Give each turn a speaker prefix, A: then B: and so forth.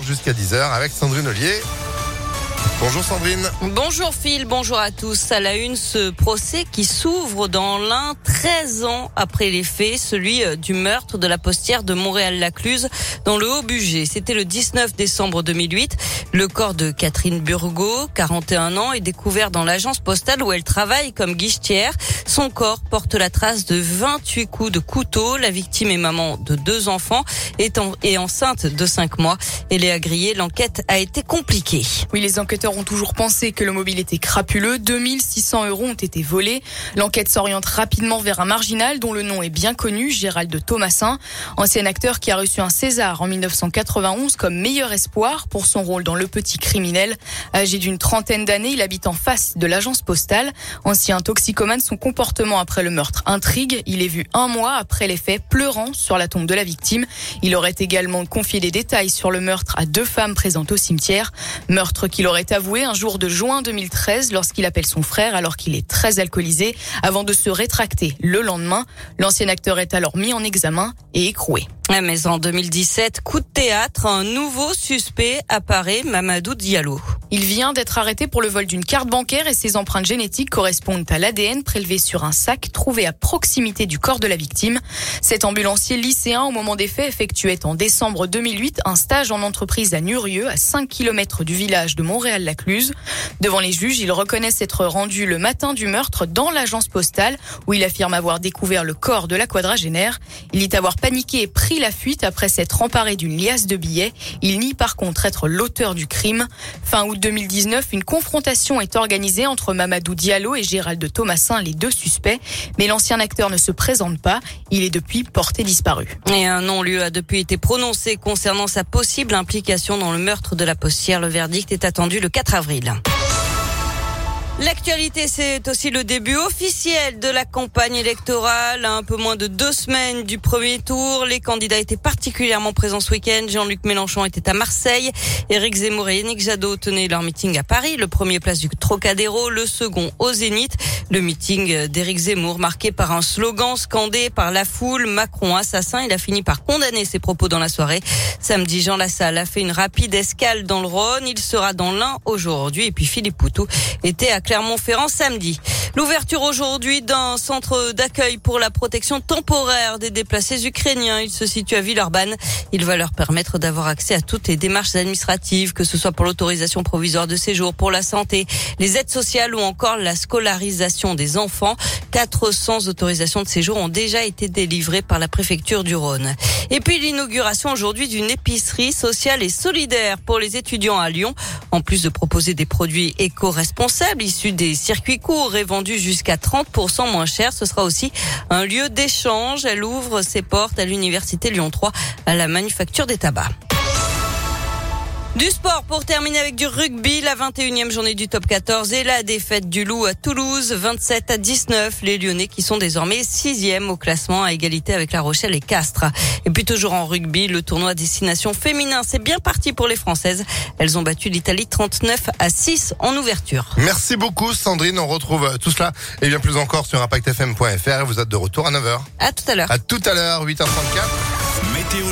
A: Jusqu'à 10h avec Sandrine Ollier. Bonjour Sandrine.
B: Bonjour Phil, bonjour à tous. À la une, ce procès qui s'ouvre dans l'un 13 ans après les faits, celui euh, du meurtre de la postière de Montréal-Lacluse dans le Haut-Bugey. C'était le 19 décembre 2008. Le corps de Catherine Burgot, 41 ans, est découvert dans l'agence postale où elle travaille comme guichetière. Son corps porte la trace de 28 coups de couteau. La victime est maman de deux enfants et enceinte de 5 mois. Elle est agriée. L'enquête a été compliquée.
C: Oui, les enquêteurs ont toujours pensé que le mobile était crapuleux. 2600 euros ont été volés. L'enquête s'oriente rapidement vers un marginal dont le nom est bien connu, Gérald Thomasin, ancien acteur qui a reçu un César en 1991 comme meilleur espoir pour son rôle dans Le Petit Criminel. Âgé d'une trentaine d'années, il habite en face de l'agence postale. Ancien toxicomane, son comportement après le meurtre intrigue. Il est vu un mois après les faits pleurant sur la tombe de la victime. Il aurait également confié des détails sur le meurtre à deux femmes présentes au cimetière. Meurtre qu'il aurait avoué un jour de juin 2013 lorsqu'il appelle son frère alors qu'il est très alcoolisé avant de se rétracter le lendemain. L'ancien acteur est alors mis en examen et écroué.
B: Mais en 2017, coup de théâtre, un nouveau suspect apparaît, Mamadou Diallo.
C: Il vient d'être arrêté pour le vol d'une carte bancaire et ses empreintes génétiques correspondent à l'ADN prélevé sur un sac trouvé à proximité du corps de la victime. Cet ambulancier lycéen, au moment des faits, effectuait en décembre 2008 un stage en entreprise à Nurieux, à 5 km du village de Montréal-Lacluse. Devant les juges, il reconnaît s'être rendu le matin du meurtre dans l'agence postale où il affirme avoir découvert le corps de la quadragénaire. Il dit avoir paniqué et pris la fuite après s'être emparé d'une liasse de billets. Il nie par contre être l'auteur du crime. Fin août 2019, une confrontation est organisée entre Mamadou Diallo et Gérald Thomasin, les deux suspects. Mais l'ancien acteur ne se présente pas. Il est depuis porté disparu.
B: Et un non-lieu a depuis été prononcé concernant sa possible implication dans le meurtre de la postière. Le verdict est attendu le 4 avril. L'actualité, c'est aussi le début officiel de la campagne électorale. un peu moins de deux semaines du premier tour, les candidats étaient particulièrement présents ce week-end. Jean-Luc Mélenchon était à Marseille. Éric Zemmour et Yannick Jadot tenaient leur meeting à Paris. Le premier place du Trocadéro, le second au Zénith. Le meeting d'Éric Zemmour marqué par un slogan scandé par la foule Macron assassin. Il a fini par condamner ses propos dans la soirée. Samedi, Jean Lassalle a fait une rapide escale dans le Rhône. Il sera dans l'un aujourd'hui. Et puis Philippe Poutou était à Clermont-Ferrand samedi. L'ouverture aujourd'hui d'un centre d'accueil pour la protection temporaire des déplacés ukrainiens. Il se situe à Villeurbanne. Il va leur permettre d'avoir accès à toutes les démarches administratives, que ce soit pour l'autorisation provisoire de séjour, pour la santé, les aides sociales ou encore la scolarisation des enfants. 400 autorisations de séjour ont déjà été délivrées par la préfecture du Rhône. Et puis l'inauguration aujourd'hui d'une épicerie sociale et solidaire pour les étudiants à Lyon. En plus de proposer des produits éco-responsables issus des circuits courts et jusqu'à 30% moins cher. Ce sera aussi un lieu d'échange. Elle ouvre ses portes à l'université Lyon 3 à la manufacture des tabacs. Du sport pour terminer avec du rugby, la 21e journée du top 14 et la défaite du Loup à Toulouse, 27 à 19. Les Lyonnais qui sont désormais sixième au classement à égalité avec La Rochelle et Castres. Et puis toujours en rugby, le tournoi destination féminin, c'est bien parti pour les Françaises. Elles ont battu l'Italie 39 à 6 en ouverture.
A: Merci beaucoup Sandrine, on retrouve tout cela et bien plus encore sur impactfm.fr et vous êtes de retour à 9h.
B: À tout à l'heure.
A: À tout à l'heure, 8h34.
D: Météo